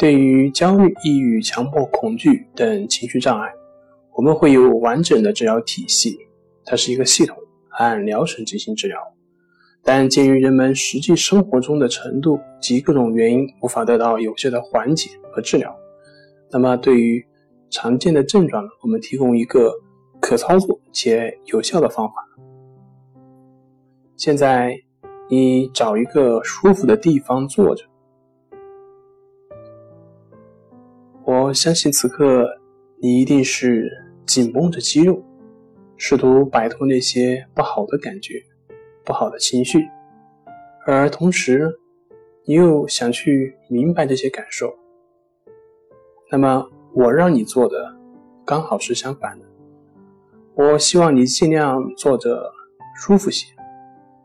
对于焦虑、抑郁、强迫、恐惧等情绪障碍，我们会有完整的治疗体系，它是一个系统，按疗程进行治疗。但鉴于人们实际生活中的程度及各种原因，无法得到有效的缓解和治疗，那么对于常见的症状，我们提供一个可操作且有效的方法。现在，你找一个舒服的地方坐着。我相信此刻你一定是紧绷着肌肉，试图摆脱那些不好的感觉、不好的情绪，而同时你又想去明白这些感受。那么我让你做的刚好是相反的，我希望你尽量坐着舒服些，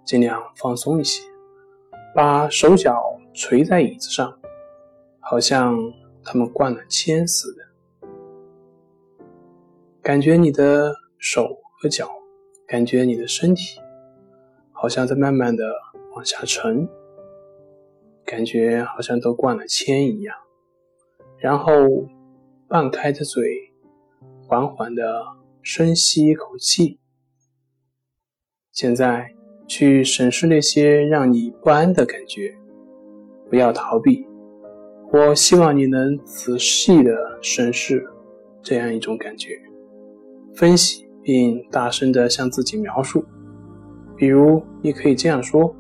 尽量放松一些，把手脚垂在椅子上，好像。他们灌了铅似的，感觉你的手和脚，感觉你的身体，好像在慢慢的往下沉，感觉好像都灌了铅一样。然后半开着嘴，缓缓的深吸一口气。现在去审视那些让你不安的感觉，不要逃避。我希望你能仔细的审视这样一种感觉，分析并大声的向自己描述。比如，你可以这样说：“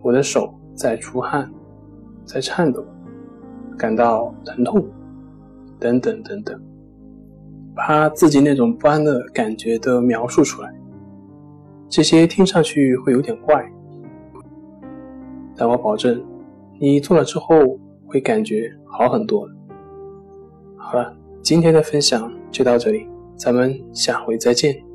我的手在出汗，在颤抖，感到疼痛，等等等等。”把自己那种不安的感觉都描述出来。这些听上去会有点怪，但我保证，你做了之后。会感觉好很多。好了，今天的分享就到这里，咱们下回再见。